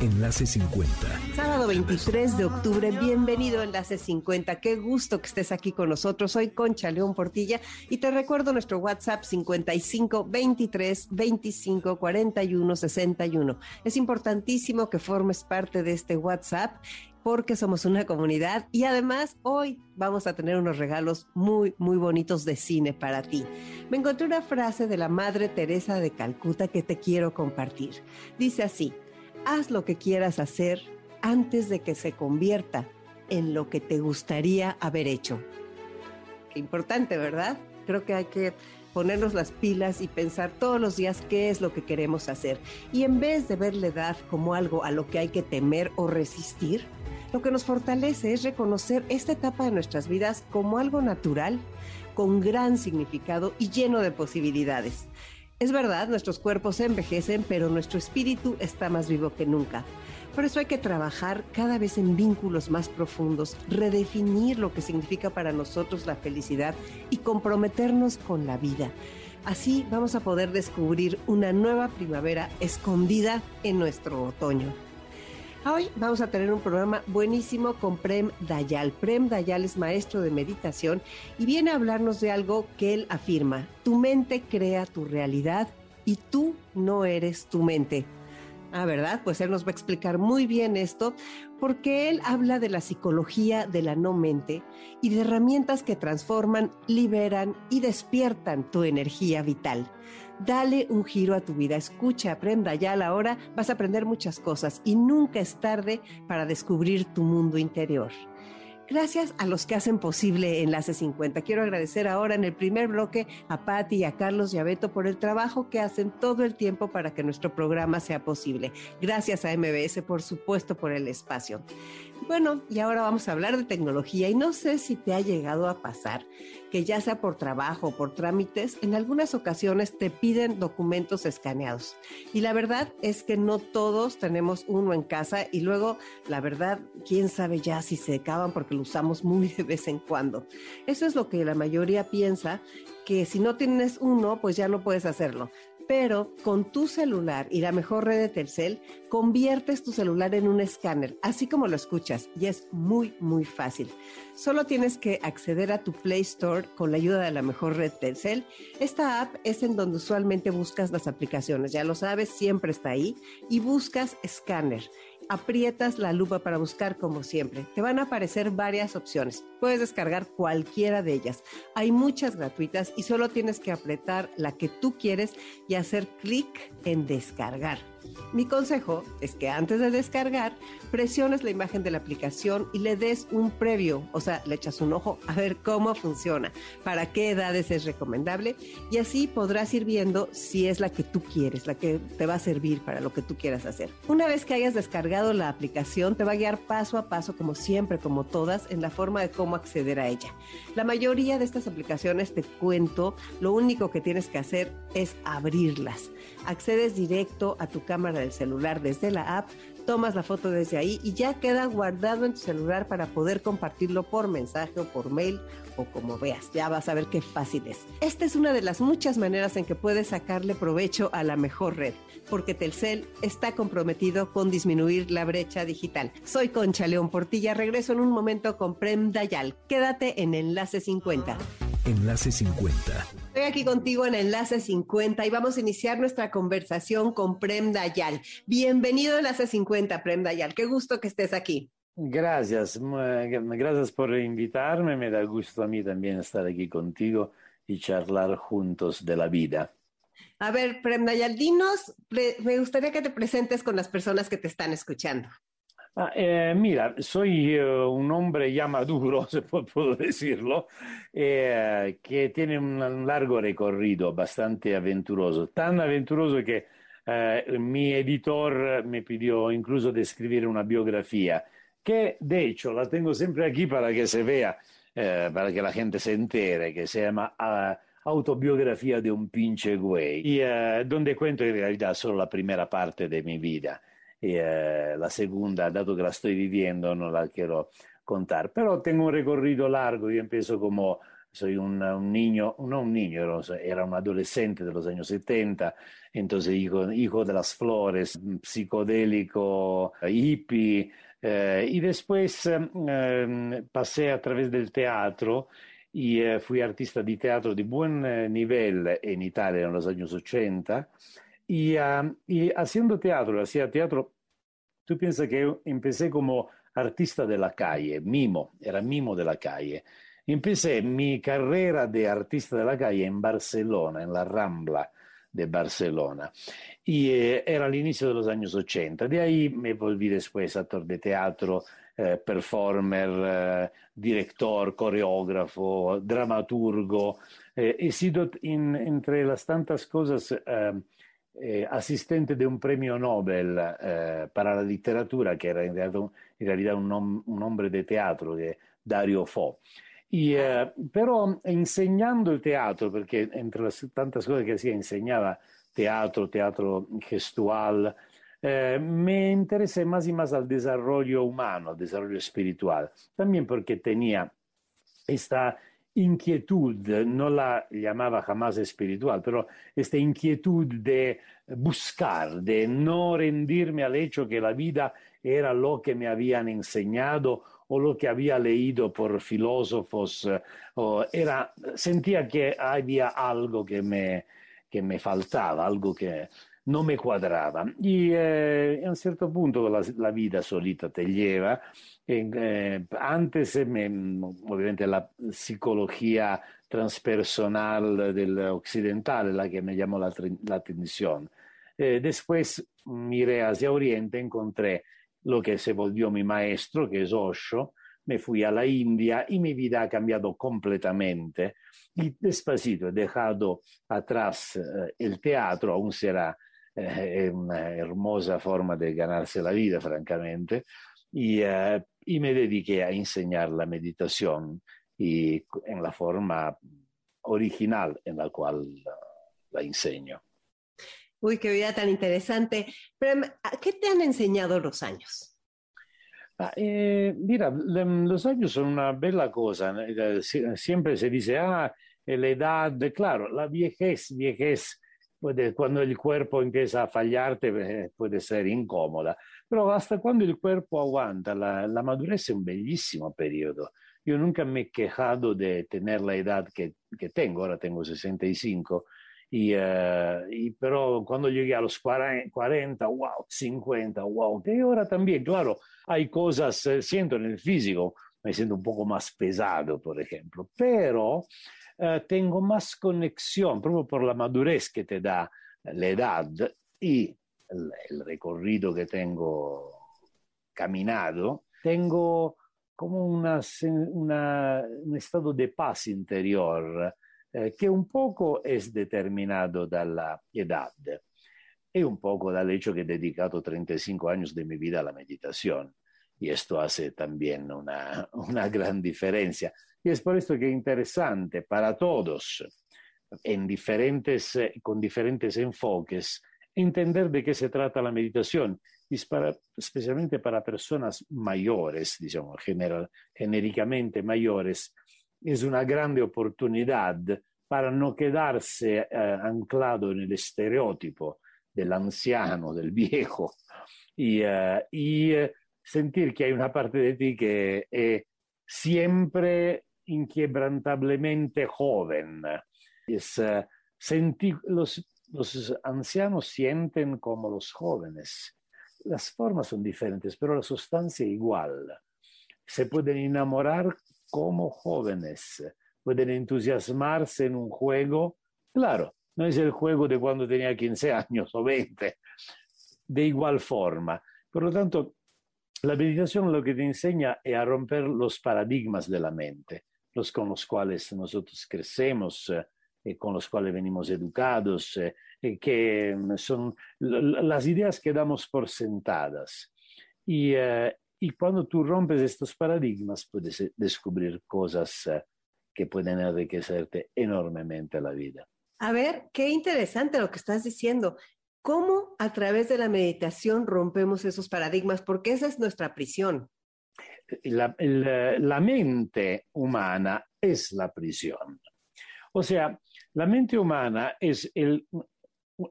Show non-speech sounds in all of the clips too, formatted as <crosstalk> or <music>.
Enlace 50. Sábado 23 de octubre, bienvenido a Enlace 50. Qué gusto que estés aquí con nosotros. Soy Concha León Portilla y te recuerdo nuestro WhatsApp 55 23 25 41 61. Es importantísimo que formes parte de este WhatsApp porque somos una comunidad y además hoy vamos a tener unos regalos muy, muy bonitos de cine para ti. Me encontré una frase de la Madre Teresa de Calcuta que te quiero compartir. Dice así, haz lo que quieras hacer antes de que se convierta en lo que te gustaría haber hecho. Qué importante, ¿verdad? Creo que hay que ponernos las pilas y pensar todos los días qué es lo que queremos hacer. Y en vez de ver la edad como algo a lo que hay que temer o resistir, lo que nos fortalece es reconocer esta etapa de nuestras vidas como algo natural, con gran significado y lleno de posibilidades. Es verdad, nuestros cuerpos envejecen, pero nuestro espíritu está más vivo que nunca. Por eso hay que trabajar cada vez en vínculos más profundos, redefinir lo que significa para nosotros la felicidad y comprometernos con la vida. Así vamos a poder descubrir una nueva primavera escondida en nuestro otoño. Hoy vamos a tener un programa buenísimo con Prem Dayal. Prem Dayal es maestro de meditación y viene a hablarnos de algo que él afirma. Tu mente crea tu realidad y tú no eres tu mente. Ah, ¿verdad? Pues él nos va a explicar muy bien esto porque él habla de la psicología de la no mente y de herramientas que transforman, liberan y despiertan tu energía vital. Dale un giro a tu vida, escucha, aprenda ya a la hora, vas a aprender muchas cosas y nunca es tarde para descubrir tu mundo interior. Gracias a los que hacen posible Enlace 50. Quiero agradecer ahora en el primer bloque a Patti y a Carlos por el trabajo que hacen todo el tiempo para que nuestro programa sea posible. Gracias a MBS, por supuesto, por el espacio. Bueno, y ahora vamos a hablar de tecnología y no sé si te ha llegado a pasar que ya sea por trabajo o por trámites, en algunas ocasiones te piden documentos escaneados. Y la verdad es que no todos tenemos uno en casa y luego, la verdad, quién sabe ya si se acaban porque lo usamos muy de vez en cuando. Eso es lo que la mayoría piensa, que si no tienes uno, pues ya no puedes hacerlo pero con tu celular y la mejor red de Telcel, conviertes tu celular en un escáner, así como lo escuchas, y es muy, muy fácil. Solo tienes que acceder a tu Play Store con la ayuda de la mejor red Telcel. Esta app es en donde usualmente buscas las aplicaciones, ya lo sabes, siempre está ahí, y buscas escáner aprietas la lupa para buscar como siempre. Te van a aparecer varias opciones. Puedes descargar cualquiera de ellas. Hay muchas gratuitas y solo tienes que apretar la que tú quieres y hacer clic en descargar. Mi consejo es que antes de descargar, presiones la imagen de la aplicación y le des un previo, o sea, le echas un ojo a ver cómo funciona, para qué edades es recomendable y así podrás ir viendo si es la que tú quieres, la que te va a servir para lo que tú quieras hacer. Una vez que hayas descargado la aplicación, te va a guiar paso a paso, como siempre, como todas, en la forma de cómo acceder a ella. La mayoría de estas aplicaciones, te cuento, lo único que tienes que hacer es abrirlas. Accedes directo a tu cámara del celular desde la app, tomas la foto desde ahí y ya queda guardado en tu celular para poder compartirlo por mensaje o por mail o como veas. Ya vas a ver qué fácil es. Esta es una de las muchas maneras en que puedes sacarle provecho a la mejor red, porque Telcel está comprometido con disminuir la brecha digital. Soy Concha León Portilla, regreso en un momento con Prem Dayal. Quédate en Enlace 50. Enlace 50. Estoy aquí contigo en Enlace 50 y vamos a iniciar nuestra conversación con Prem Dayal. Bienvenido a Enlace 50, Prem Dayal. Qué gusto que estés aquí. Gracias, gracias por invitarme. Me da gusto a mí también estar aquí contigo y charlar juntos de la vida. A ver, Prem Dayal, dinos, me gustaría que te presentes con las personas que te están escuchando. Ah, eh, mira, soy eh, un hombre ya maduro, <laughs> se puedo decirlo, eh, que tiene un, largo recorrido bastante aventuroso, tan aventuroso que mi editor me pidió incluso de escribir una biografía que de hecho la tengo siempre aquí para que se vea, eh, para que la gente se entere, que se llama uh, Autobiografía de un pinche güey, y uh, donde cuento in realtà solo la primera parte de mi vida. Y uh, la segunda, dato que la estoy viviendo, no la quiero contar. Pero tengo un recorrido largo, yo empiezo como soy un, un, niño, no un niño, era un adolescente de los años 70, entonces hijo, hijo de las flores, psicodélico, hippie, eh, y después eh, pasé a través del teatro y eh, fui artista de teatro de buen eh, nivel en Italia en los años 80 y, uh, y haciendo teatro, hacía teatro, tú piensas que empecé como artista de la calle, mimo, era mimo de la calle. Empecé mi carrera de artista de la calle en Barcelona, en la Rambla de Barcelona. Y eh, era al inicio de los años 80. De ahí me volví después actor de teatro, eh, performer, eh, director, coreógrafo, dramaturgo. Eh, he sido, in, entre las tantas cosas, eh, eh, asistente de un premio Nobel para la literatura, que era in realtà, in realtà un, nom, un hombre de teatro, de Dario Fo. Y, eh, pero enseñando el teatro, porque entre las tantas cosas que hacía, enseñaba teatro, teatro gestual, eh, me interesé más y más al desarrollo humano, al desarrollo espiritual. También porque tenía esta inquietud, no la llamaba jamás espiritual, pero esta inquietud de buscar, de no rendirme al hecho que la vida era lo que me habían enseñado o lo que había leído por filósofos, era, sentía que había algo que me, que me faltaba, algo que no me cuadraba. Y eh, a un cierto punto la, la, vida solita te lleva. Eh, antes, me, obviamente, la psicología transpersonal del la que me llamó la, la atención. Eh, después miré hacia Oriente, encontré lo que se volvió mi maestro, que es Osho, me fui a la India y mi vida ha cambiado completamente. Y despacito he dejado atrás eh, el teatro, aún será eh, una hermosa forma de ganarse la vida, francamente, y, eh, y, me dediqué a enseñar la meditación y en la forma original en la cual la enseño. Uy, qué vida tan interesante. Pero, ¿qué te han enseñado los años? Ah, eh, mira, los años son una bella cosa. Siempre se dice, ah, la edad, claro, la viejez, viejez, puede, cuando el cuerpo empieza a fallarte eh, puede ser incómoda, pero hasta cuando el cuerpo aguanta, la, la madurez es un bellísimo periodo. Yo nunca me he quejado de tener la edad que tengo, ahora tengo 65 y, uh, y, pero cuando llegué a los 40, wow, 50, wow. Y ahora también, claro, hay cosas, eh, siento en el físico, me siento un poco más pesado, por ejemplo, pero uh, tengo más conexión, proprio por la madurez que te da la edad y el, el recorrido que tengo caminado, tengo como una, una, un estado de paz interior eh, un poco es determinado dalla edad e un poco dal hecho que he dedicado 35 años de mi vida a la meditación. Y esto hace también una, una gran diferencia. Y es por esto que es interesante para todos, en diferentes, con diferentes enfoques, entender de qué se trata la meditación, y para, especialmente para personas mayores, digamos, general, genéricamente mayores, es una grande oportunidad para no quedarse eh, anclado en el estereotipo del anciano, del <laughs> viejo, y, uh, y uh, sentir que hay una parte de ti que siempre inquebrantablemente joven. Sentir, los, los ancianos sienten como los jóvenes. Las formas son diferentes, pero la sustancia es igual. Se pueden enamorar como jóvenes, pueden entusiasmarse en un juego. Claro, no es el juego de cuando tenía 15 años o 20, de igual forma. Por lo tanto, la meditación lo que te enseña es a romper los paradigmas de la mente, los con los cuales nosotros crecemos eh, y con los cuales venimos educados, eh, que son las ideas que damos por sentadas. Y, eh, y cuando tú rompes estos paradigmas puedes descubrir cosas eh, que pueden enriquecerte enormemente la vida. A ver, qué interesante lo que estás diciendo. ¿Cómo a través de la meditación rompemos esos paradigmas? Porque esa es nuestra prisión. La, la, mente humana es la prisión. O sea, la mente humana es el,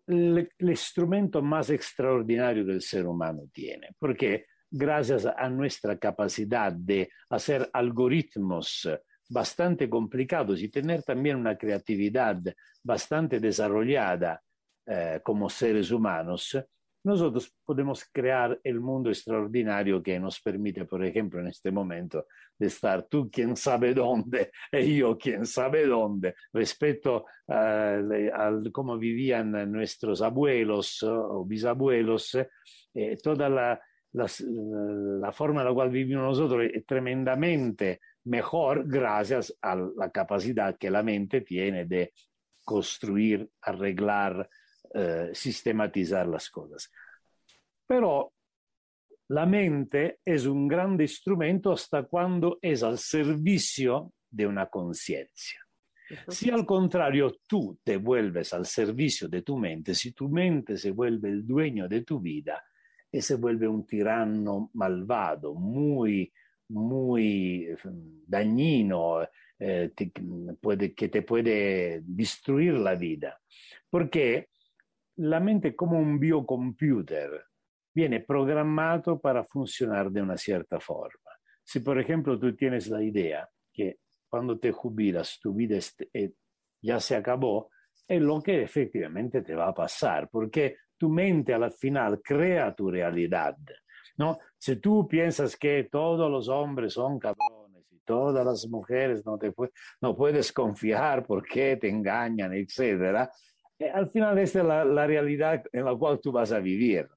el, el instrumento más extraordinario que el ser humano tiene, porque gracias a nuestra capacidad de hacer algoritmos bastante complicados y tener también una creatividad bastante desarrollada eh, como seres humanos, nosotros podemos crear el mundo extraordinario que nos permite, por ejemplo, en este momento, de estar tú quién sabe dónde <laughs> y yo quién sabe dónde, respecto a, a cómo vivían nuestros abuelos o bisabuelos, eh, toda la, la, la, forma en la cual vivimos nosotros es tremendamente mejor gracias a la capacidad que la mente tiene de construir, arreglar, eh, sistematizar las cosas. Pero la mente es un grande instrumento hasta cuando es al servicio de una conciencia. Si al contrario tú te vuelves al servicio de tu mente, si tu mente se vuelve el dueño de tu vida, y se vuelve un tirano malvado, muy, muy eh, dañino, eh, te, puede, que te puede destruir la vida. Porque la mente como un biocomputer viene programado para funcionar de una cierta forma. Si por ejemplo tú tienes la idea que cuando te jubilas tu vida eh, ya se acabó, es lo que efectivamente te va a pasar, porque tu mente al final crea tu realidad. ¿no? Si tú piensas que todos los hombres son cabrones y todas las mujeres no, te no puedes confiar porque te engañan, etc., eh, al final esta es la, la, realidad en la cual tú vas a vivir.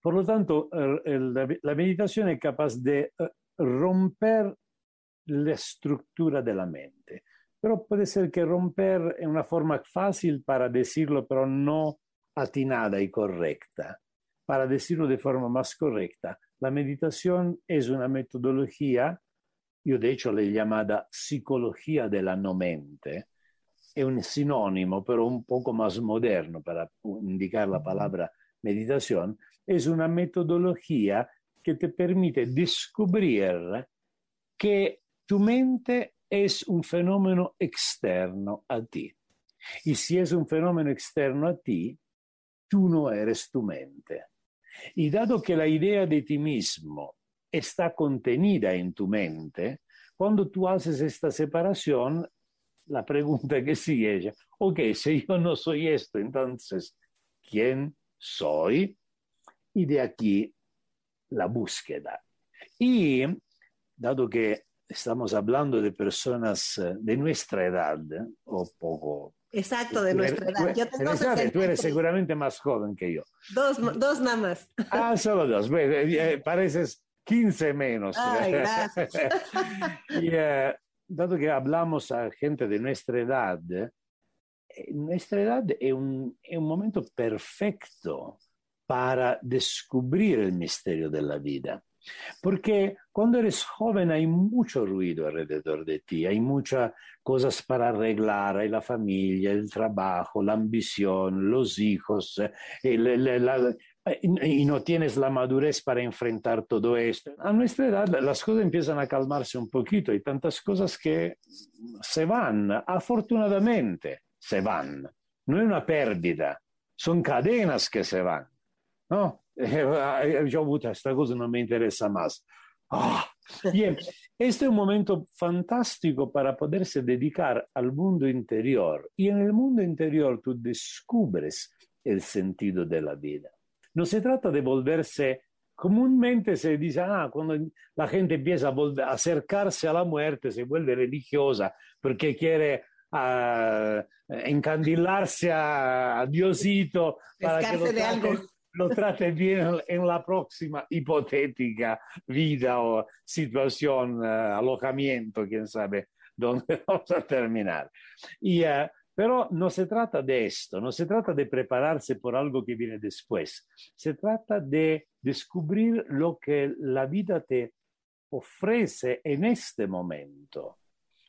Por lo tanto, la meditación es capaz de uh, romper la estructura de la mente. Pero puede ser que romper es una forma fácil para decirlo, pero no atinada y correcta. Para decirlo de forma más correcta, la meditación es una metodología, yo de hecho le he llamada psicología de la no mente, es un sinónimo, pero un poco más moderno para indicar la palabra meditación, es una metodología que te permite descubrir que tu mente es un fenómeno externo a ti. Y si es un fenómeno externo a ti, tú no eres tu mente. Y dado que la idea de ti mismo está contenida en tu mente, cuando tú haces esta separación, la pregunta que sigue es, ok, si yo no soy esto, entonces, ¿quién soy? Y de aquí la búsqueda. Y dado que estamos hablando de personas eh, de nuestra edad, o poco Exacto, de nuestra edad. Yo tengo tú eres seguramente más joven que yo. Dos, dos nada más. Ah, solo dos. Eh, eh, pareces 15 menos. Ay, gracias. <laughs> y uh, dado que hablamos a gente de nuestra edad, nuestra edad es un, momento perfecto para descubrir el misterio de la vida. Porque cuando eres joven hay mucho ruido alrededor de ti, hay muchas cosas para arreglar, hay la familia, el trabajo, la ambición, los hijos, el, el, y no tienes la madurez para enfrentar todo esto. A nuestra edad las cosas empiezan a calmarse un poquito, hay tantas cosas que se van, afortunadamente se van, no es una pérdida, son cadenas que se van, ¿no? <laughs> yo, puta, esta cosa no me interesa más. Ah, bien, este es un momento fantástico para poderse dedicar al mundo interior y en el mundo interior tú descubres el sentido de la vida. No se trata de volverse, comúnmente se dice, ah, cuando la gente empieza a, volver, acercarse a la muerte se vuelve religiosa porque quiere uh, encandilarse a, Diosito para que lo de algo lo trate bien en la próxima hipotética vida o situación, uh, alojamiento, quién sabe dónde <laughs> vamos a terminar. Y uh, Pero no se trata de esto, no se trata de prepararse por algo que viene después, se trata de descubrir lo que la vida te ofrece en este momento.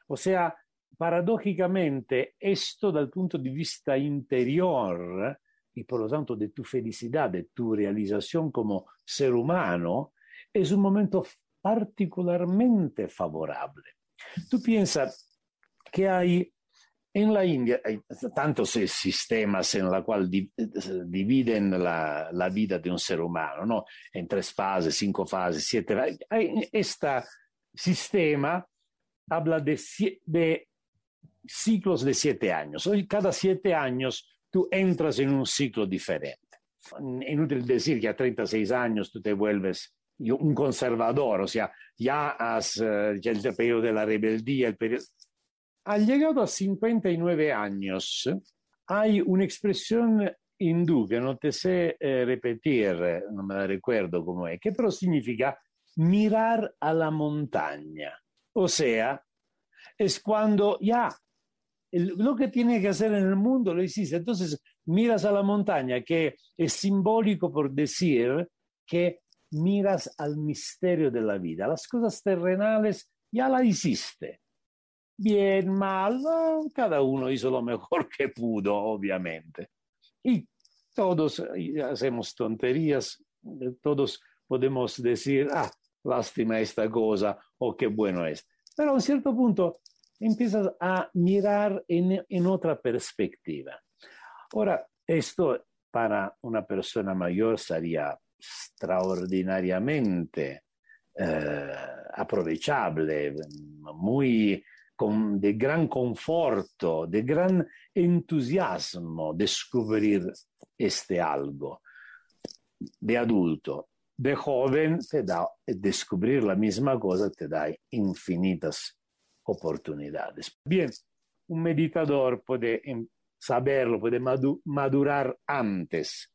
O sea, paradójicamente, esto dal punto de vista interior y por lo tanto de tu felicidad, de tu realización como ser humano, es un momento particularmente favorable. Tú piensas que hay en la India hay tantos sistemas en los cuales dividen la, la, vida de un ser humano, ¿no? En tres fases, cinco fases, siete. Este sistema habla de, de ciclos de siete años. Hoy, cada siete años tú entras en un ciclo diferente. Inútil decir que a 36 años tú te vuelves un conservador, o sea, ya has uh, el periodo de la rebeldía, el periodo al llegado a 59 años, hay una expresión hindú que no te sé eh, repetir, no me la recuerdo cómo es, que pero significa mirar a la montaña. O sea, es cuando ya lo que tiene que hacer en el mundo lo hiciste. Entonces miras a la montaña, que es simbólico por decir que miras al misterio de la vida. Las cosas terrenales ya las hiciste bien, mal, cada uno hizo lo mejor que pudo, obviamente. Y todos hacemos tonterías, todos podemos decir, ah, lástima esta cosa o qué bueno es. Pero a un cierto punto empiezas a mirar en, en otra perspectiva. Ahora, esto para una persona mayor sería extraordinariamente eh, aprovechable, muy con, de gran conforto, de gran entusiasmo descubrir este algo. De adulto, de joven, te da, descubrir la misma cosa te da infinitas oportunidades. Bien, un meditador puede saberlo, puede madurar antes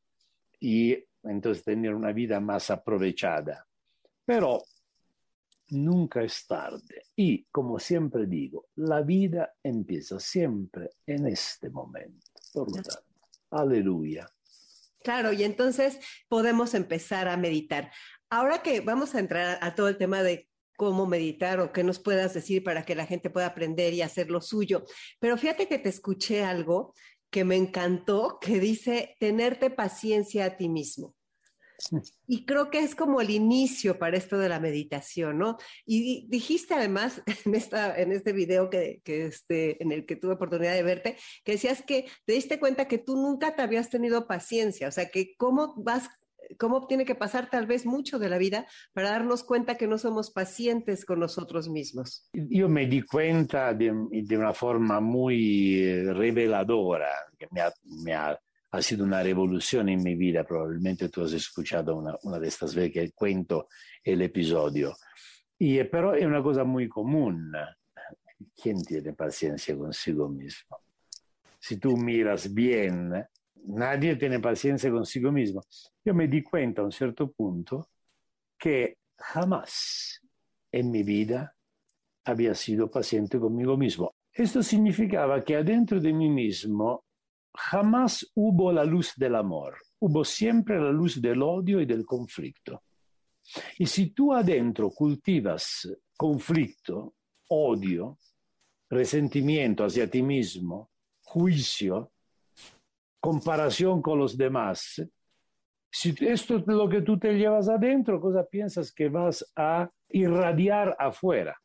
y entonces tener una vida más aprovechada. Pero nunca es tarde. Y como siempre digo, la vida empieza siempre en este momento. Por lo tanto, aleluya. Claro, y entonces podemos empezar a meditar. Ahora que vamos a entrar a todo el tema de cómo meditar o qué nos puedas decir para que la gente pueda aprender y hacer lo suyo, pero fíjate que te escuché algo que me encantó, que dice tenerte paciencia a ti mismo. Y creo que es como el inicio para esto de la meditación, ¿no? Y dijiste además <laughs> en, esta, en este video que, que este, en el que tuve oportunidad de verte, que decías que te diste cuenta que tú nunca te habías tenido paciencia, o sea, que cómo vas cómo tiene que pasar tal vez mucho de la vida para darnos cuenta que no somos pacientes con nosotros mismos. Yo me di cuenta de, de una forma muy eh, reveladora, que me ha, me ha ha sido una revolución en mi vida. Probablemente tú has escuchado una, una de estas veces que cuento el episodio. Y, pero es una cosa muy común. ¿Quién tiene paciencia consigo mismo? Si tú miras bien, nadie tiene paciencia consigo mismo. Yo me di cuenta a un cierto punto que jamás en mi vida había sido paciente conmigo mismo. Esto significaba que adentro de mí mismo jamás hubo la luz del amor, hubo siempre la luz del odio y del conflicto. Y si tú adentro cultivas conflicto, odio, resentimiento hacia ti mismo, juicio, comparación con los demás, si esto es lo que tú te llevas adentro, cosa piensas que vas a irradiar afuera?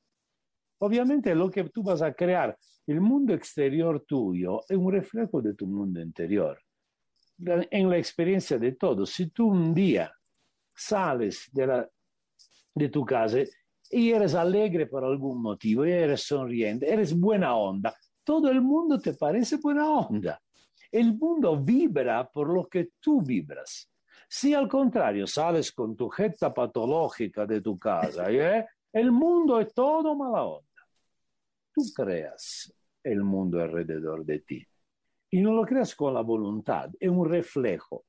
Obviamente lo que tú vas a crear, el mundo exterior tuyo es un reflejo de tu mundo interior. En la experiencia de todos, si tú un día sales de, la, de tu casa y eres alegre por algún motivo, y eres sonriente, eres buena onda, todo el mundo te parece buena onda. El mundo vibra por lo que tú vibras. Si al contrario sales con tu jeta patológica de tu casa, ¿eh? el mundo es todo mala onda tú creas el mundo alrededor de ti. Y no lo creas con la voluntad, es un reflejo.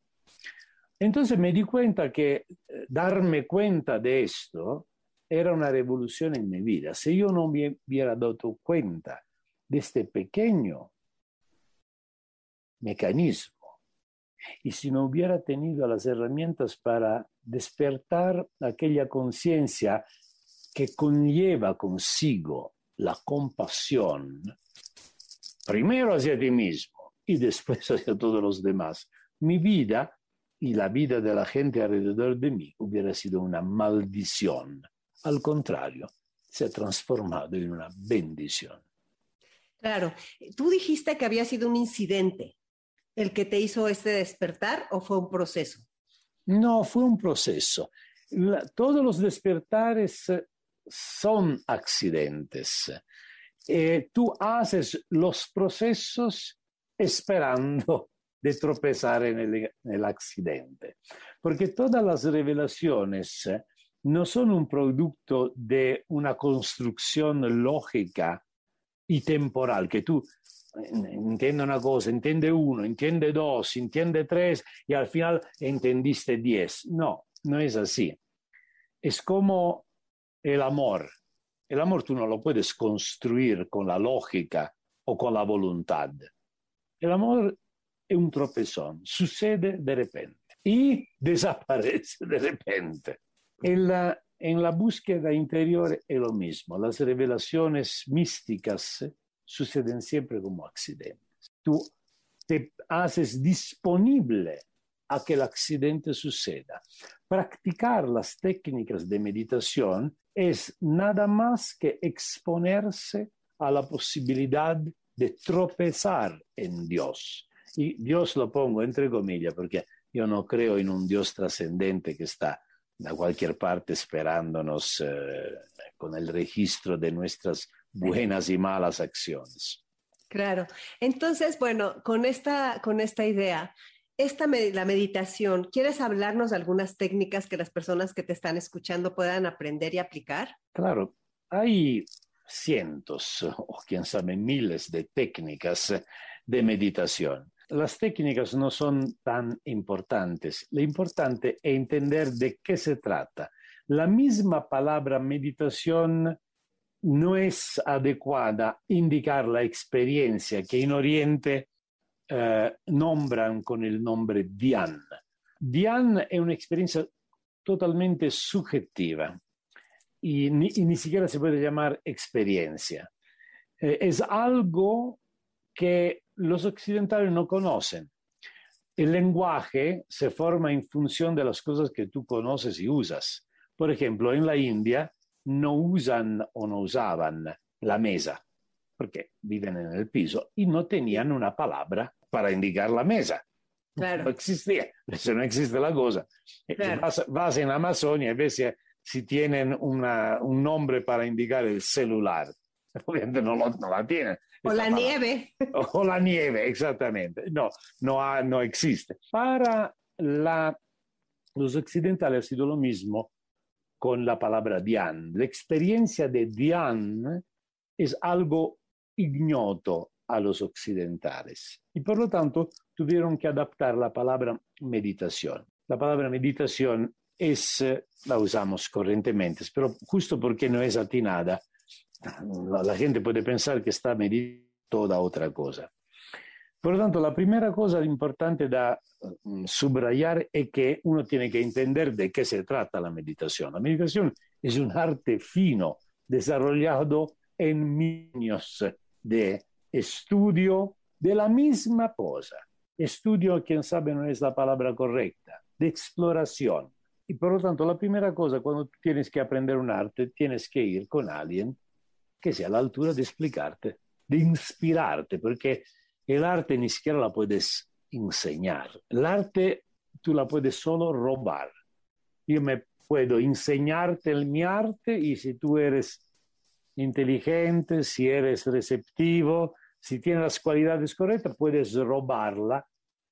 Entonces me di cuenta que eh, darme cuenta de esto era una revolución en mi vida. Si yo no me hubiera dado cuenta de este pequeño mecanismo. Y si no hubiera tenido las herramientas para despertar aquella conciencia que conlleva consigo la compasión, primero hacia ti mismo y después <laughs> hacia todos los demás, mi vida y la vida de la gente alrededor de mí hubiera sido una maldición. Al contrario, se ha transformado en una bendición. Claro, tú dijiste que había sido un incidente el que te hizo este despertar o fue un proceso? No, fue un proceso. La, todos los despertares eh, son accidentes. Eh, tú haces los procesos esperando <laughs> de tropezar en el, en el, accidente, porque todas las revelaciones no son un producto de una construcción lógica y temporal, que tú entiende una cosa, entiende uno, entiende dos, entiende tres y al final entendiste diez. No, no es así. Es como el amor. El amor tú no lo puedes construir con la lógica o con la voluntad. El amor es un tropezón, sucede de repente y <laughs> desaparece de repente. En la, en la búsqueda interior es lo mismo. Las revelaciones místicas suceden siempre como accidentes. Tú te haces disponible a que el accidente suceda. Practicar las técnicas de meditación es nada más que exponerse a la posibilidad de tropezar en Dios. Y Dios lo pongo entre comillas porque yo no creo en un Dios trascendente que está de cualquier parte esperándonos eh, con el registro de nuestras buenas y malas acciones. Claro. Entonces, bueno, con esta, con esta idea, esta la meditación, ¿quieres hablarnos de algunas técnicas que las personas que te están escuchando puedan aprender y aplicar? Claro, hay cientos o quién sabe miles de técnicas de meditación. Las técnicas no son tan importantes. Lo importante es entender de qué se trata. La misma palabra meditación no es adecuada indicar la experiencia que en Oriente eh, nombran con el nombre. Dhyan es una experiencia totalmente subjetiva y ni, y ni siquiera se puede llamar experiencia. Eh, es algo que los occidentales no conocen. El lenguaje se forma en función de las cosas que tú conoces y usas. Por ejemplo, en la India, no usan o no usaban la mesa porque viven en el piso y no tenían una palabra para indicar la mesa. Claro. No existía, eso no existe la cosa. Eh, claro. Vas, vas, en Amazonia y ves si tienen una, un nombre para indicar el celular. <laughs> Obviamente no, lo, no la tienen. O la nieve. O la nieve, exactamente. No, no, ha, no existe. Para la, los occidentales ha sido lo mismo con la palabra Dian. La experiencia de Dian es algo ignoto a los occidentales y por lo tanto tuvieron que adaptar la palabra meditación. La palabra meditación es, la usamos corrientemente, pero justo porque no es atinada, la, gente puede pensar que está meditando toda otra cosa. Por lo tanto, la primera cosa importante da mm, subrayar es que uno tiene que entender de qué se trata la meditación. La meditación es un arte fino desarrollado en milenios de estudio de la misma cosa. Estudio, quién sabe, no es la palabra correcta, de exploración. Y por lo tanto, la primera cosa cuando tienes que aprender un arte, tienes que ir con alguien que sea a la altura de explicarte, de inspirarte, porque el arte ni siquiera la puedes enseñar. El arte tú la puedes solo robar. Yo me puedo enseñarte el, mi arte y si tú eres inteligente, si eres receptivo, si tienes las cualidades correctas, puedes robarla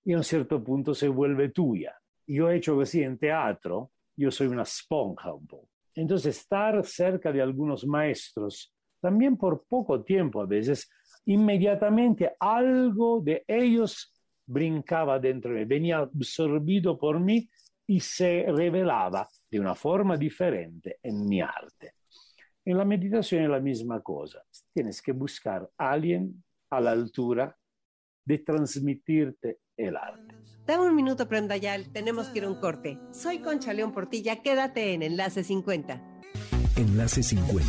y a un cierto punto se vuelve tuya. Yo he hecho así en teatro, yo soy una esponja un poco. Entonces, estar cerca de algunos maestros, también por poco tiempo a veces, inmediatamente algo de ellos brincaba dentro de mí, venía absorbido por mí y se revelaba de una forma diferente en mi arte. En la meditación es la misma cosa. Tienes que buscar a alguien a la altura de transmitirte el arte. Dame un minuto, Prem Dayal, tenemos que ir a un corte. Soy Concha León Portilla, quédate en Enlace 50. Enlace 50.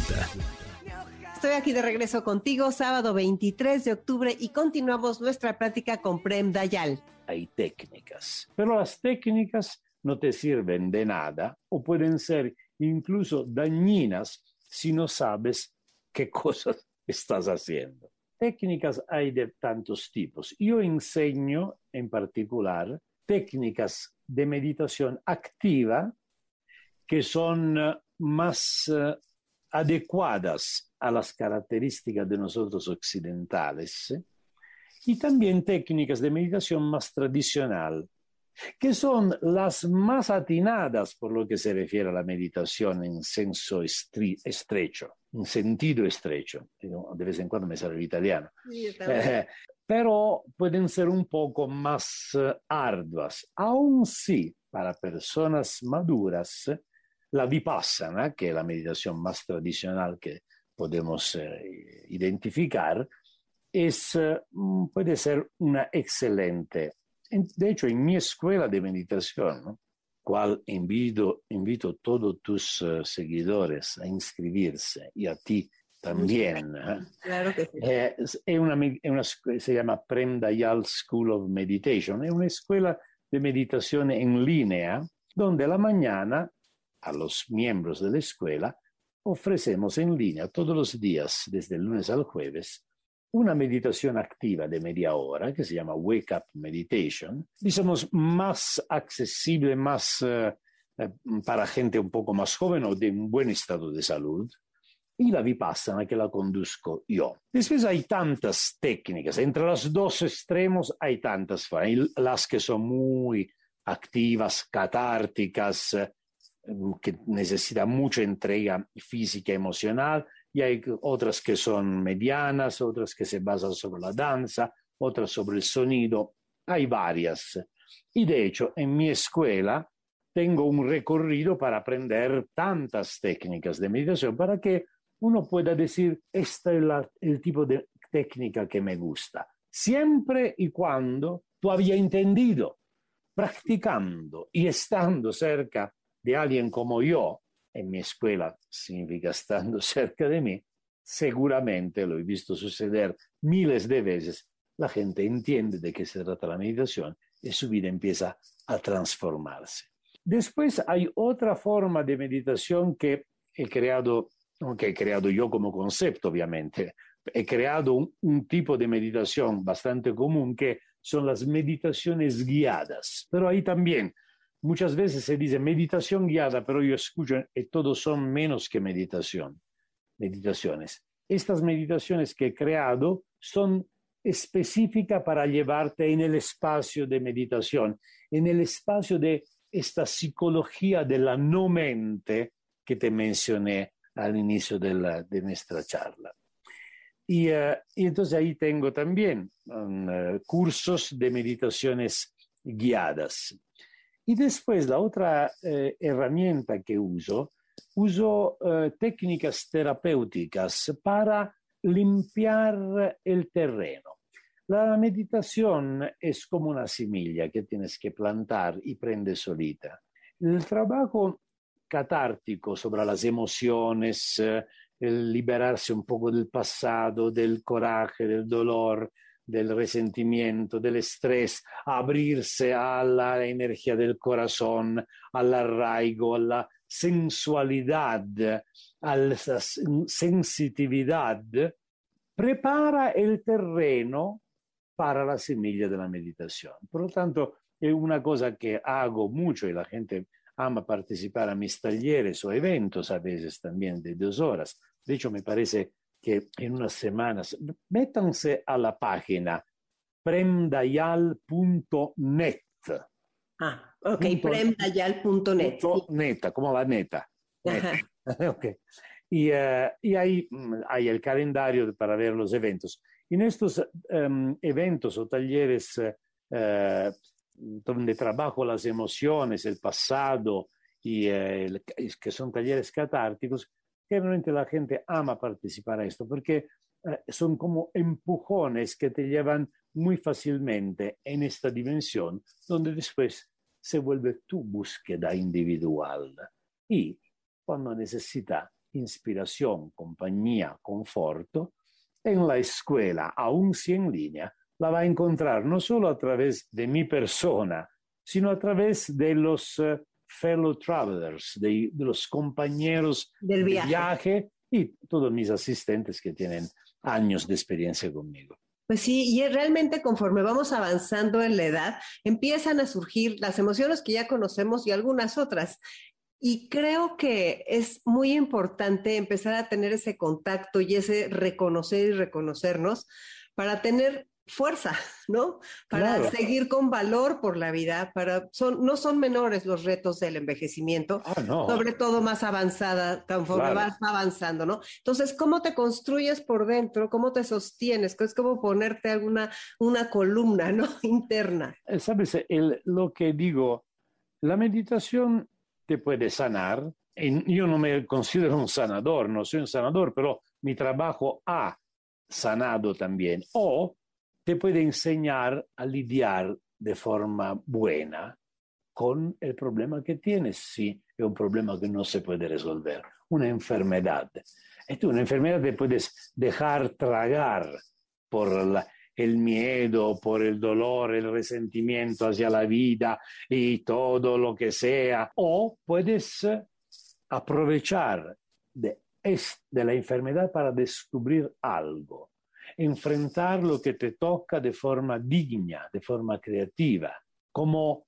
Estoy aquí de regreso contigo, sábado 23 de octubre, y continuamos nuestra práctica con Prem Dayal. Hay técnicas, pero las técnicas no te sirven de nada o pueden ser incluso dañinas si no sabes qué <laughs> cosas estás haciendo. Técnicas hay de tantos tipos. Yo enseño en particular técnicas de meditación activa que son eh, más eh, adecuadas a las características de nosotros occidentales y también técnicas de meditación más tradicional que son las más atinadas por lo que se refiere a la meditación en senso estrecho, en sentido estrecho. De vez en cuando me sale el italiano. Eh, pero pueden ser un poco más uh, arduas. Aún sí, para personas maduras, la vipassana, que es la meditación más tradicional que podemos eh, identificar, es, uh, puede ser una excelente de hecho, en mi escuela de meditación, ¿no? cual invito, invito a todos tus uh, seguidores a inscribirse y a ti también. <laughs> ¿eh? Claro que sí. Eh, è una, è una, si llama Prem Dayal School of Meditation, es una escuela de meditación en línea donde la mañana a los miembros de la escuela ofrecemos en línea todos los días, desde el lunes al jueves, una meditación activa de media hora que se llama Wake Up Meditation, digamos más accesible, más uh, para gente un poco más joven o de un buen estado de salud, y la vipassana que la conduzco yo. Después hay tantas técnicas, entre los dos extremos hay tantas, las que son muy activas, catárticas, que necesitan mucha entrega física y emocional, y hay otras que son medianas, otras que se basan sobre la danza, otras sobre el sonido, hay varias. Y de hecho, en mi escuela tengo un recorrido para aprender tantas técnicas de meditación para que uno pueda decir, este es la, el tipo de técnica que me gusta, siempre y cuando tú había entendido, practicando y estando cerca de alguien como yo, en mi escuela significa estando <laughs> cerca de mí, seguramente lo he visto suceder miles de veces, la gente entiende de qué se trata la meditación y su vida empieza a transformarse. Después hay otra forma de meditación que he creado, que he creado yo como concepto, obviamente. He creado un, un tipo de meditación bastante común que son las meditaciones guiadas, pero ahí también Muchas veces se dice meditación guiada, pero yo escucho y todos son menos que meditación, meditaciones. Estas meditaciones que he creado son específicas para llevarte en el espacio de meditación, en el espacio de esta psicología de la no mente que te mencioné al inicio de, nuestra charla. Y, uh, y, entonces ahí tengo también um, uh, cursos de meditaciones guiadas. Y después la otra eh, herramienta que uso, uso eh, técnicas terapéuticas para limpiar el terreno. La meditación es como una semilla que tienes que plantar y prende solita. El trabajo catártico sobre las emociones, eh, el liberarse un poco del pasado, del coraje, del dolor, del resentimiento, del estrés, abrirse a la energía del corazón, al arraigo, a la sensualidad, a la sensitividad, prepara el terreno para la semilla de la meditación. Por lo tanto, es una cosa que hago mucho y la gente ama participar a mis talleres o eventos a veces también de dos horas. De hecho, me parece que en unas semanas, métanse a la página premdayal.net. Ah, ok, premdayal.net. Neta, como la neta. <laughs> okay. y, uh, y ahí mm, hay el calendario para ver los eventos. En estos um, eventos o talleres uh, donde trabajo las emociones, el pasado, y uh, que son talleres catárticos, generalmente la gente ama participar a esto porque eh, son como empujones que te llevan muy fácilmente en esta dimensión donde después se vuelve tu búsqueda individual. Y cuando necesita inspiración, compañía, conforto, en la escuela, aún si en línea, la va a encontrar no solo a través de mi persona, sino a través de los uh, fellow travelers, de, de, los compañeros del viaje. de viaje y todos mis asistentes que tienen años de experiencia conmigo. Pues sí, y realmente conforme vamos avanzando en la edad, empiezan a surgir las emociones que ya conocemos y algunas otras. Y creo que es muy importante empezar a tener ese contacto y ese reconocer y reconocernos para tener fuerza, ¿no? Para Claro. seguir con valor por la vida, para son no son menores los retos del envejecimiento, Ah, no. sobre todo más avanzada, conforme Claro. vas avanzando, ¿no? Entonces, ¿cómo te construyes por dentro? ¿Cómo te sostienes? Es como ponerte alguna una columna, ¿no? <laughs> Interna. Eh, Sabes, el- lo que digo, la meditación te puede sanar. y yo no me considero un sanador, no soy un sanador, pero mi trabajo ha sanado también. O te puede enseñar a lidiar de forma buena con el problema que tienes, si es un problema que no se puede resolver, una enfermedad. Tú, una enfermedad te puedes dejar tragar por el miedo, por el dolor, el resentimiento hacia la vida y todo lo que sea, o puedes eh, aprovechar es- de la enfermedad para descubrir algo, enfrentar lo que te toca de forma digna, de forma creativa, como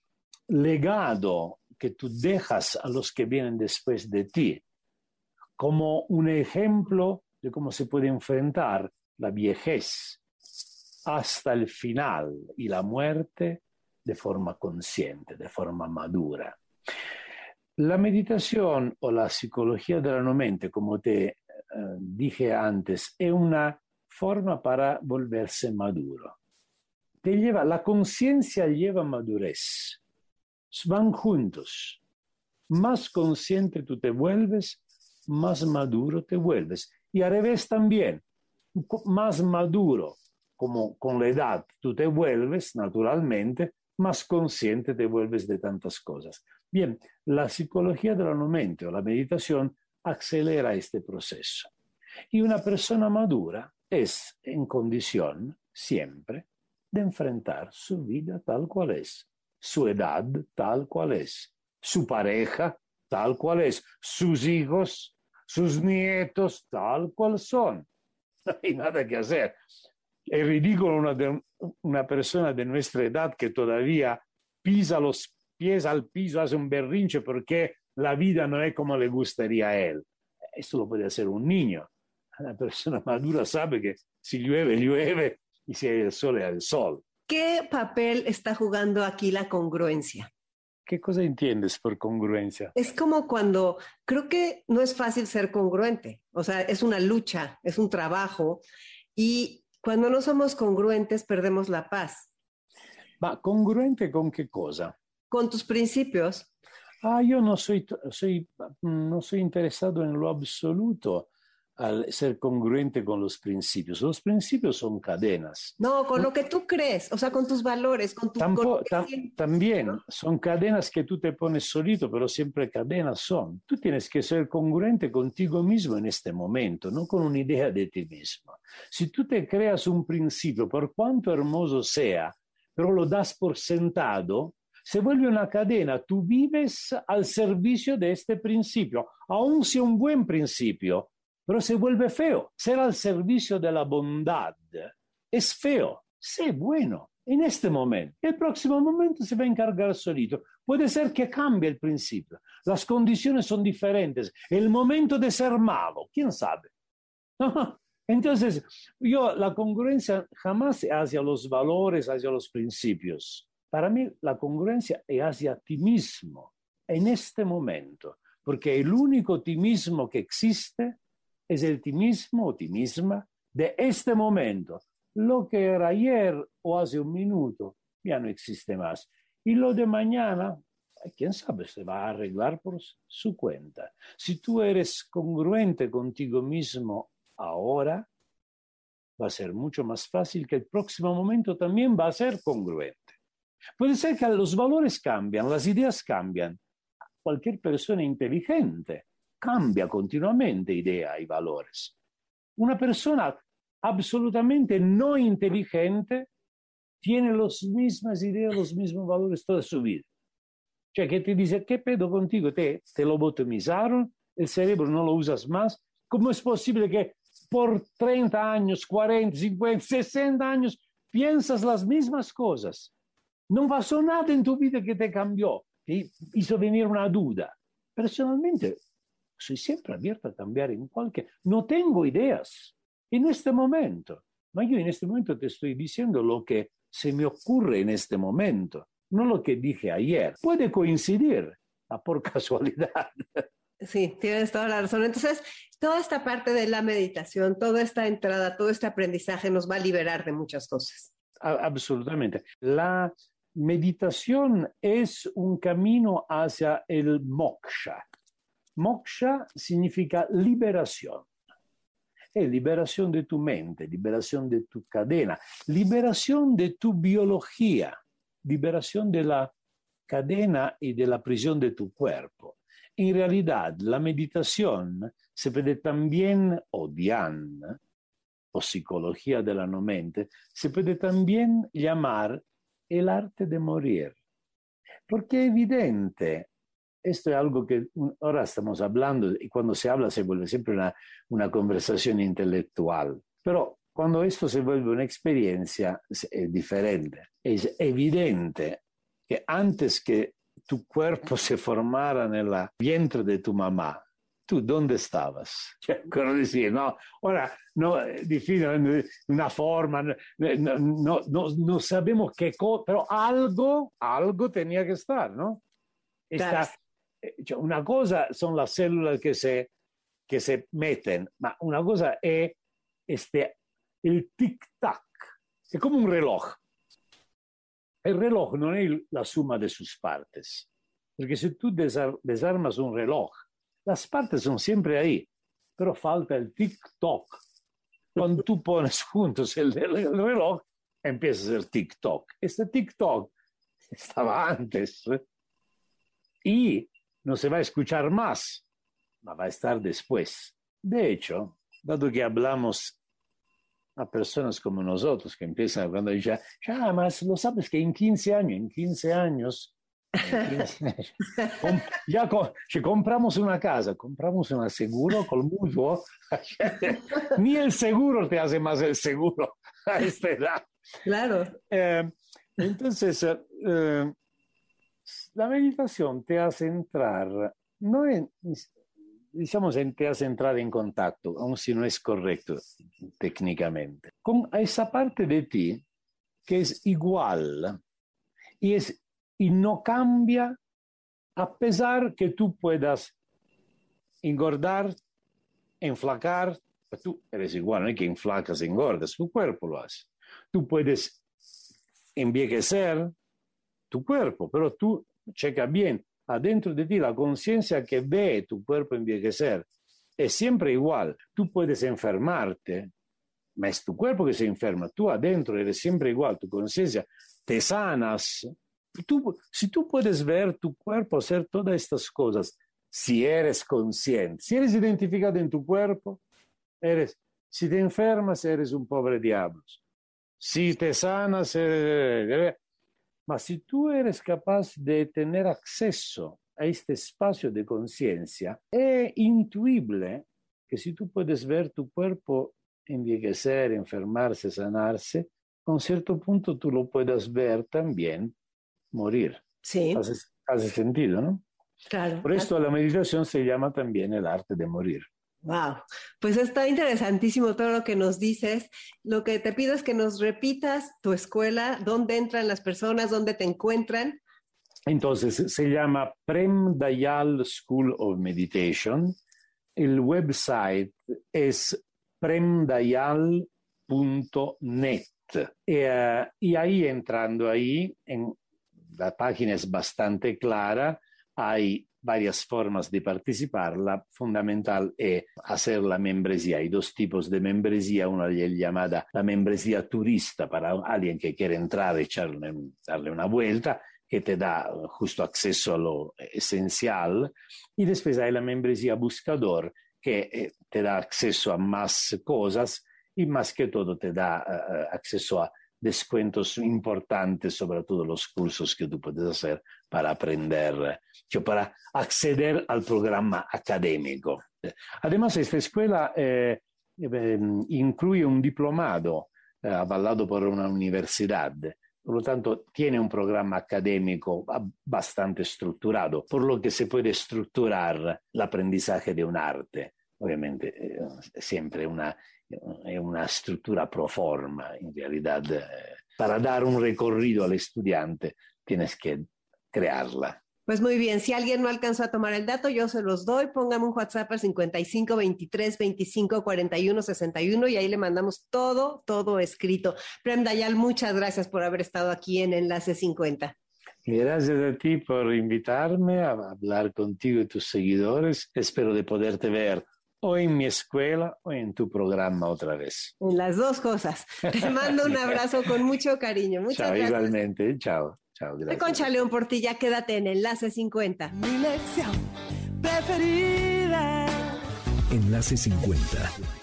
legado que tú dejas a los que vienen después de ti, como un ejemplo de cómo se puede enfrentar la viejez hasta el final y la muerte de forma consciente, de forma madura. La meditación o la psicología de la mente, como te eh, dije antes, es una forma para volverse maduro. Te lleva, la conciencia lleva madurez. Van juntos. Más consciente tú te vuelves, más maduro te vuelves. Y al revés también, más maduro como con la edad tú te vuelves, naturalmente, más consciente te vuelves de tantas cosas. Bien, la psicología de la mente o la meditación acelera este proceso. Y una persona madura es en condición siempre de enfrentar su vida tal cual es, su edad tal cual es, su pareja tal cual es, sus hijos, sus nietos tal cual son. <laughs> No hay nada que hacer. Es ridículo una, una persona de nuestra edad que todavía pisa los pies al piso, hace un berrinche porque la vida no es como le gustaría a él. Esto lo puede hacer un niño. La persona <laughs> madura sabe que si llueve, llueve y si hay el sol, hay el sol. ¿Qué papel está jugando aquí la congruencia? ¿Qué cosa entiendes por congruencia? Es como cuando creo que no es fácil ser congruente, o sea, es una lucha, es un trabajo y cuando no somos congruentes perdemos la paz. Ma congruente con qué cosa? Con tus principios, Ah, yo no soy, soy, no soy interesado en lo absoluto al ser congruente con los principios. Los principios son cadenas. no, con lo que tú crees, o sea, con tus valores, con tu con Tampo- que tam- sientes, también ¿no? son cadenas que tú te pones solito, pero siempre cadenas son. Tú tienes que ser congruente contigo mismo en este momento, no con una idea de ti mismo. Si tú te creas un principio, por cuanto hermoso sea, pero lo das por sentado, se vuelve una cadena. Tú vives al servicio de este principio, aun si un buen principio, pero se vuelve feo. Ser al servicio de la bondad es feo. Sé bueno en este momento. El próximo momento se va a encargar solito. Puede ser que cambie el principio. Las condiciones son diferentes. El momento de ser malo, quién sabe. <laughs> Entonces, yo la congruencia jamás es hacia los valores, hacia los principios. Para mí la congruencia es hacia ti mismo, en este momento, porque el único ti mismo que existe es el ti o ti de este momento. Lo que era ayer o hace un minuto ya no existe más. Y lo de mañana, quién sabe, se va a arreglar por su cuenta. Si tú eres congruente contigo mismo ahora, va a ser mucho más fácil que el próximo momento también va a ser congruente. Puede ser que los valores cambian, las ideas cambian. Cualquier persona inteligente cambia continuamente idea y valores. Una persona absolutamente no inteligente tiene las mismas ideas, los mismos valores toda su vida. Cioè que te dice, ¿qué pedo contigo? Te, te lobotomizaron, el cerebro no lo usas más. ¿Cómo es posible que por 30 años, 40, 50, 60 años piensas las mismas cosas? No pasó nada en tu vida que te cambió, que hizo venir una duda. Personalmente, soy siempre abierto a cambiar en cualquier... No tengo ideas en este momento, ma yo en este momento te estoy diciendo lo que se me ocurre en este momento no lo que dije ayer. Puede coincidir, a por <laughs> casualidad. Sí, tienes toda la razón. Entonces, toda esta parte de la meditación, toda esta entrada, todo este aprendizaje nos va a liberar de muchas cosas. absolutamente. La meditación es un camino hacia el moksha. Moksha significa liberación. Es liberación de tu mente, liberación de tu cadena, liberación de tu biología liberación de la cadena y de la prisión de tu cuerpo. En realidad, la meditación se puede también, o Dhyan, o psicología de la no mente, se puede también llamar el arte de morir. Porque es evidente, esto es algo que ahora estamos hablando, y cuando se habla se vuelve siempre una, una conversación intelectual, pero cuando esto se vuelve una experiencia es diferente. Es evidente que antes que tu cuerpo se formara en el vientre de tu mamá, ¿tú dónde estabas? <laughs> Cioè, decir, no, ahora no define una forma, no, no, no, sabemos qué cosa, pero algo, algo tenía que estar, ¿no? Esta, cioè, una cosa son las células que se, que se meten, ma una cosa è este el tic-tac. Es como un reloj. El reloj no es la suma de sus partes. Porque si tú desarmas un reloj, las partes son siempre ahí, pero falta el tic-toc. Cuando tú pones juntos el, reloj, empieza el tic-toc. Este tic-toc estaba antes ¿eh? y no se va a escuchar más, va a estar después. De hecho, dado que hablamos a personas como nosotros que empiezan cuando dicen, ya, más lo sabes que en 15 años, en 15 años, <laughs> ya si compramos una casa, compramos un seguro con mutuo, <laughs> ni el seguro te hace más el seguro a esta edad. Claro. Eh, entonces, eh, la meditación te hace entrar, no en, digamos, te hace entrar en contacto, aun si no es correcto técnicamente, con esa parte de ti que es igual y, es, y no cambia a pesar que tú puedas engordar, enflacar, tú eres igual, no es que enflacas, engordas, tu cuerpo lo hace. Tú puedes envejecer tu cuerpo, pero tú checa bien, adentro de ti la conciencia que ve tu cuerpo envejecer es siempre igual. Tú puedes enfermarte, es tu cuerpo que se enferma. Tú adentro eres siempre igual, tu conciencia, te sanas. Si tú puedes ver tu cuerpo hacer todas estas cosas, si eres consciente, si eres identificado en tu cuerpo, eres, si te enfermas, eres un pobre diablo. Si te sanas, eres, Ma si tú eres capaz de tener acceso a este espacio de conciencia, es intuible que si tú puedes ver tu cuerpo envejecer, enfermarse, sanarse, a un cierto punto tú lo puedas ver también morir. Sí. Hace, hace sentido, ¿no? Claro. Por esto la meditación se llama también el arte de morir. Wow, pues está interesantísimo todo lo que nos dices. Lo que te pido es que nos repitas tu escuela, dónde entran las personas, dónde te encuentran. Entonces, se llama Prem Dayal School of Meditation. El website es premdayal.net. Eh, y ahí entrando ahí, la página es bastante clara, hay varias formas de participar. La fundamental es hacer la membresía. Hay dos tipos de membresía, una es llamada la membresía turista para alguien que quiere entrar echarle, darle una vuelta que te da justo acceso a lo esencial. Y después hay la membresía buscador que eh, te da acceso a más cosas y más que todo te da uh, acceso a descuentos importantes sobre todos los cursos que tú puedes hacer para aprender, para acceder al programa académico. Además, esta escuela eh, eh, incluye un diplomado eh, avalado por una universidad. Por lo tanto, tiene un programa académico bastante estructurado, por lo que se puede estructurar el aprendizaje de un arte. Obviamente, siempre una è una struttura pro forma, in realtà. Para dar un recorrido al estudiante tienes que crearla. Pues muy bien, si alguien no alcanzó a tomar el dato, yo se los doy. Póngame un WhatsApp al 55 23 25 41 61 y ahí le mandamos todo, todo escrito. Prem Dayal, muchas gracias por haber estado aquí en Enlace 50. Gracias a ti por invitarme a hablar contigo y tus seguidores. Espero de poderte ver o en mi escuela o en tu programa otra vez. En las dos cosas. Te mando un <laughs> abrazo con mucho cariño. Muchas chao, gracias. igualmente. Chao. Chao, gracias. Concha León Portilla, quédate en Enlace 50. Mi lección preferida. Enlace 50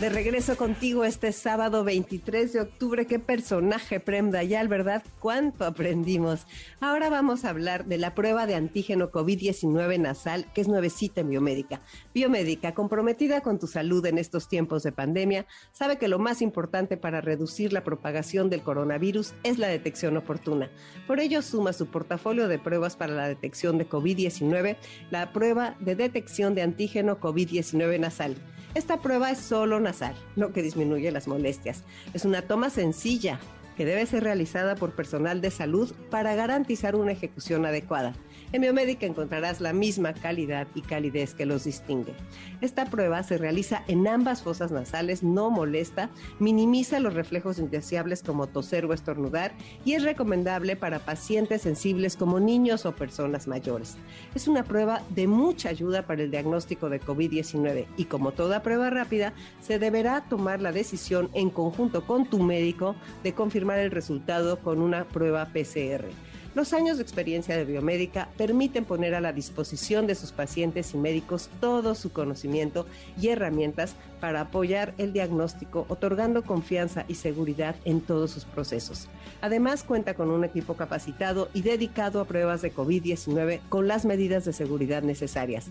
de regreso contigo este sábado 23 de octubre. Qué personaje, Prem Dayal, ¿verdad? ¿Cuánto aprendimos? Ahora vamos a hablar de la prueba de antígeno COVID-19 nasal, que es nuevecita en biomédica. Biomédica, comprometida con tu salud en estos tiempos de pandemia, sabe que lo más importante para reducir la propagación del coronavirus es la detección oportuna. Por ello, suma su portafolio de pruebas para la detección de COVID-19, la prueba de detección de antígeno COVID-19 nasal. Esta prueba es solo nasal, lo que disminuye las molestias. Es una toma sencilla que debe ser realizada por personal de salud para garantizar una ejecución adecuada. En Biomédica encontrarás la misma calidad y calidez que los distingue. Esta prueba se realiza en ambas fosas nasales, no molesta, minimiza los reflejos indeseables como toser o estornudar y es recomendable para pacientes sensibles como niños o personas mayores. Es una prueba de mucha ayuda para el diagnóstico de COVID-19 y como toda prueba rápida, se deberá tomar la decisión en conjunto con tu médico de confirmar el resultado con una prueba PCR. Los años de experiencia de biomédica permiten poner a la disposición de sus pacientes y médicos todo su conocimiento y herramientas para apoyar el diagnóstico, otorgando confianza y seguridad en todos sus procesos. Además, cuenta con un equipo capacitado y dedicado a pruebas de COVID-19 con las medidas de seguridad necesarias.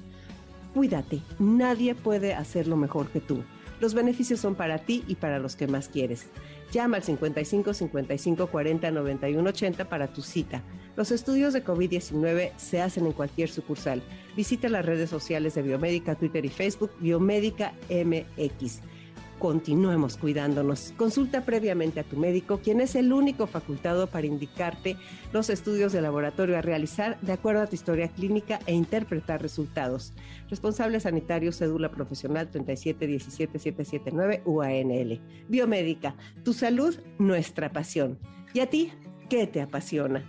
Cuídate, nadie puede hacerlo mejor que tú. Los beneficios son para ti y para los que más quieres. Llama al 55 55 40 91 80 para tu cita. Los estudios de COVID-19 se hacen en cualquier sucursal. Visita las redes sociales de Biomédica, Twitter y Facebook, Biomédica MX continuemos cuidándonos. Consulta previamente a tu médico, quien es el único facultado para indicarte los estudios de laboratorio a realizar de acuerdo a tu historia clínica e interpretar resultados. Responsable sanitario, cédula profesional 3717779 UANL. Biomédica, tu salud, nuestra pasión. ¿Y a ti? ¿Qué te apasiona?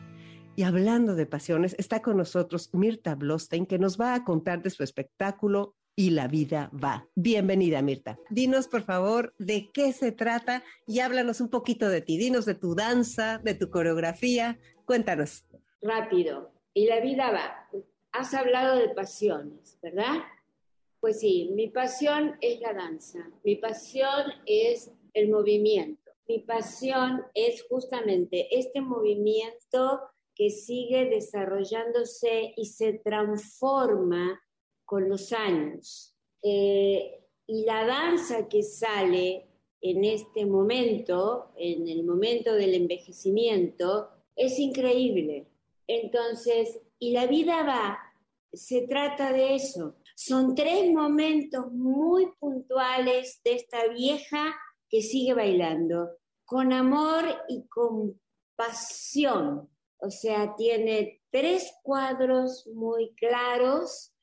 Y hablando de pasiones, está con nosotros Mirta Blostein, que nos va a contar de su espectáculo y la vida va. Bienvenida, Mirta. Dinos, por favor, de qué se trata y háblanos un poquito de ti. Dinos de tu danza, de tu coreografía. Cuéntanos. Rápido. Y la vida va. Has hablado de pasiones, ¿verdad? Pues sí, mi pasión es la danza. Mi pasión es el movimiento. Mi pasión es justamente este movimiento que sigue desarrollándose y se transforma con los años. Eh, y la danza que sale en este momento, en el momento del envejecimiento, es increíble. Entonces, y la vida va, se trata de eso. Son tres momentos muy puntuales de esta vieja que sigue bailando, con amor y con pasión. O sea, tiene tres cuadros muy claros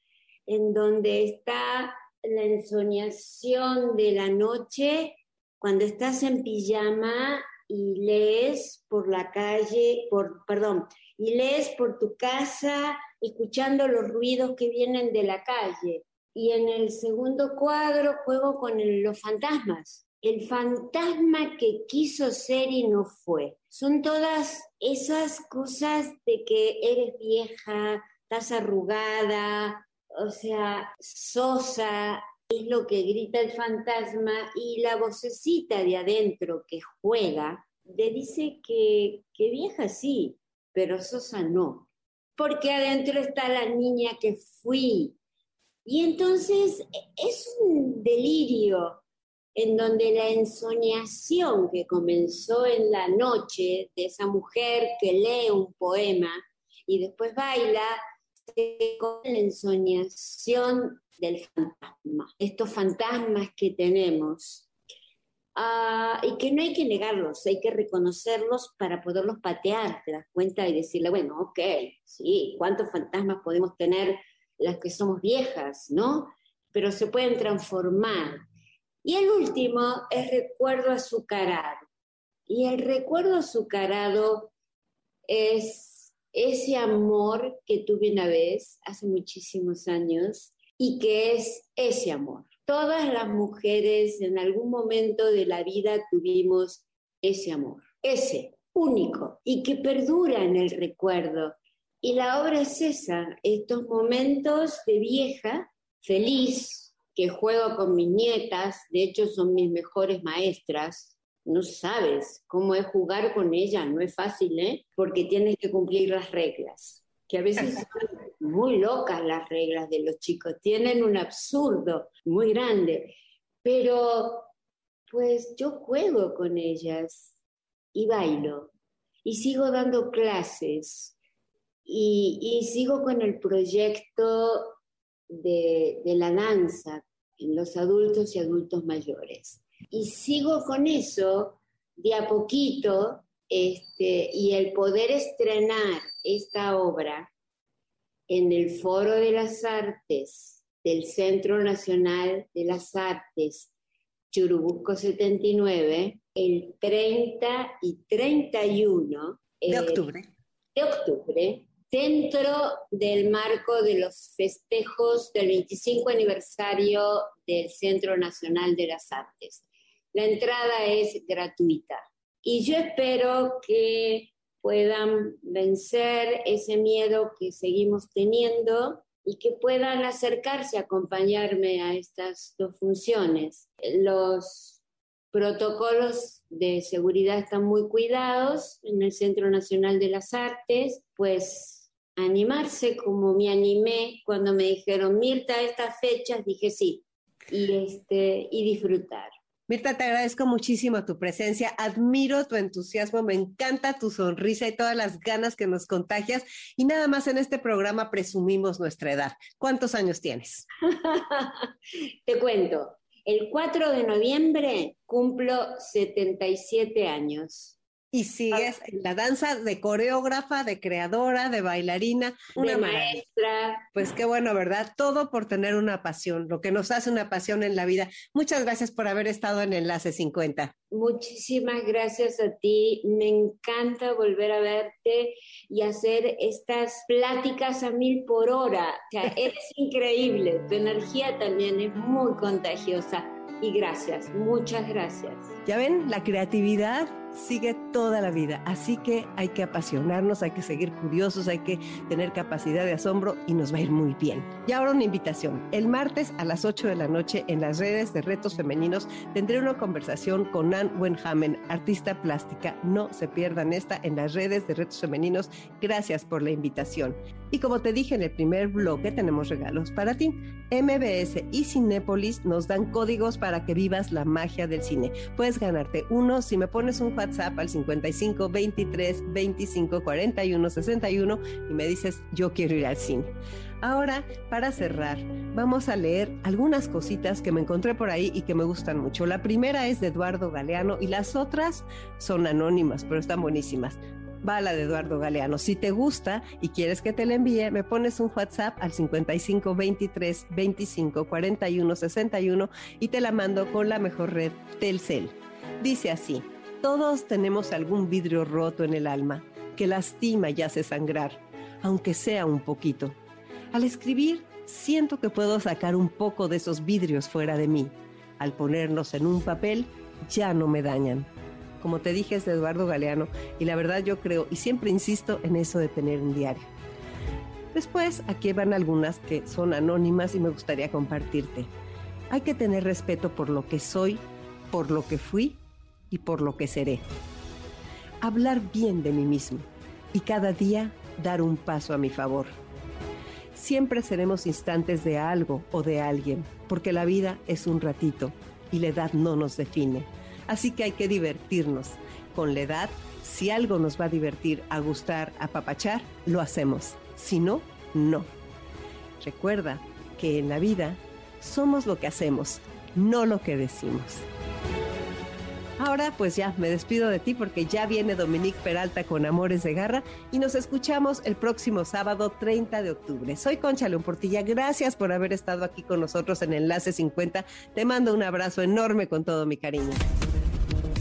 en donde está la ensoñación de la noche, cuando estás en pijama y lees por la calle, por, perdón, y lees por tu casa escuchando los ruidos que vienen de la calle. Y en el segundo cuadro juego con los fantasmas. El fantasma que quiso ser y no fue. Son todas esas cosas de que eres vieja, estás arrugada, o sea, sosa, es lo que grita el fantasma y la vocecita de adentro que juega le dice que, que vieja sí, pero sosa no, porque adentro está la niña que fui. Y entonces es un delirio en donde la ensoñación que comenzó en la noche de esa mujer que lee un poema y después baila, con la ensoñación del fantasma, estos fantasmas que tenemos, ah, y que no hay que negarlos, hay que reconocerlos para poderlos patear, te das cuenta y decirle, bueno, ok, sí, ¿cuántos fantasmas podemos tener las que somos viejas, no? Pero se pueden transformar. Y el último es recuerdo azucarado. Y el recuerdo azucarado es ese amor que tuve una vez, hace muchísimos años, y que es ese amor. Todas las mujeres en algún momento de la vida tuvimos ese amor, ese único y que perdura en el recuerdo. Y la obra es esa, estos momentos de vieja, feliz, que juego con mis nietas, de hecho son mis mejores maestras, no sabes cómo es jugar con ellas, no es fácil, ¿eh? Porque tienes que cumplir las reglas que a veces son muy locas las reglas de los chicos, tienen un absurdo muy grande, pero pues yo juego con ellas y bailo y sigo dando clases y, sigo con el proyecto de, de la danza en los adultos y adultos mayores. Y sigo con eso de a poquito este, y el poder estrenar esta obra en el Foro de las Artes del Centro Nacional de las Artes, Churubusco 79, el 30 y 31 de eh, octubre. De octubre, dentro del marco de los festejos del 25 aniversario del Centro Nacional de las Artes. La entrada es gratuita. Y yo espero que puedan vencer ese miedo que seguimos teniendo y que puedan acercarse a acompañarme a estas dos funciones. Los protocolos de seguridad están muy cuidados en el Centro Nacional de las Artes, pues animarse como me animé cuando me dijeron, Mirta, estas fechas, dije sí, y, este, y disfrutar. Mirta, te agradezco muchísimo tu presencia, admiro tu entusiasmo, me encanta tu sonrisa y todas las ganas que nos contagias. Y nada más en este programa presumimos nuestra edad. ¿Cuántos años tienes? <laughs> te cuento, el 4 de noviembre cumplo 77 años. Y sigues en la danza de coreógrafa, de creadora, de bailarina, una maestra. Pues qué bueno, ¿verdad? Todo por tener una pasión, lo que nos hace una pasión en la vida. Muchas gracias por haber estado en Enlace 50. Muchísimas gracias a ti. Me encanta volver a verte y hacer estas pláticas a mil por hora. O sea, <laughs> eres increíble. Tu energía también es muy contagiosa. Y gracias, muchas gracias. Ya ven, la creatividad sigue toda la vida. Así que hay que apasionarnos, hay que seguir curiosos, hay que tener capacidad de asombro y nos va a ir muy bien. Y ahora una invitación. El martes a las 8 de la noche en las redes de Retos Femeninos tendré una conversación con Ann Wenhamen, artista plástica. No se pierdan esta en las redes de Retos Femeninos. Gracias por la invitación. Y como te dije en el primer bloque, tenemos regalos para ti. MBS y Cinépolis nos dan códigos para que vivas la magia del cine. Puedes ganarte uno si me pones un WhatsApp al 55 23 25 41 61 y me dices yo quiero ir al cine. Ahora, para cerrar, vamos a leer algunas cositas que me encontré por ahí y que me gustan mucho. La primera es de Eduardo Galeano y las otras son anónimas, pero están buenísimas va la de Eduardo Galeano. Si te gusta y quieres que te la envíe, me pones un WhatsApp al 55 23 25 41 61 y te la mando con la mejor red Telcel. Dice así. Todos tenemos algún vidrio roto en el alma que lastima y hace sangrar, aunque sea un poquito. Al escribir, siento que puedo sacar un poco de esos vidrios fuera de mí. Al ponernos en un papel, ya no me dañan. Como te dije, es de Eduardo Galeano y la verdad yo creo y siempre insisto en eso de tener un diario. Después, aquí van algunas que son anónimas y me gustaría compartirte. Hay que tener respeto por lo que soy, por lo que fui y por lo que seré. Hablar bien de mí mismo y cada día dar un paso a mi favor. Siempre seremos instantes de algo o de alguien, porque la vida es un ratito y la edad no nos define. Así que hay que divertirnos. Con la edad, si algo nos va a divertir, a gustar, a papachar, lo hacemos. Si no, no. Recuerda que en la vida somos lo que hacemos, no lo que decimos. Ahora pues ya me despido de ti porque ya viene Dominique Peralta con Amores de Garra y nos escuchamos el próximo sábado 30 de octubre. Soy Concha León Portilla, gracias por haber estado aquí con nosotros en Enlace 50. Te mando un abrazo enorme con todo mi cariño.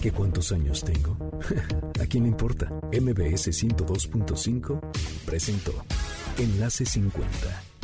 ¿Qué cuántos años tengo? <laughs> ¿A quién le importa? MBS 102.5 presentó Enlace 50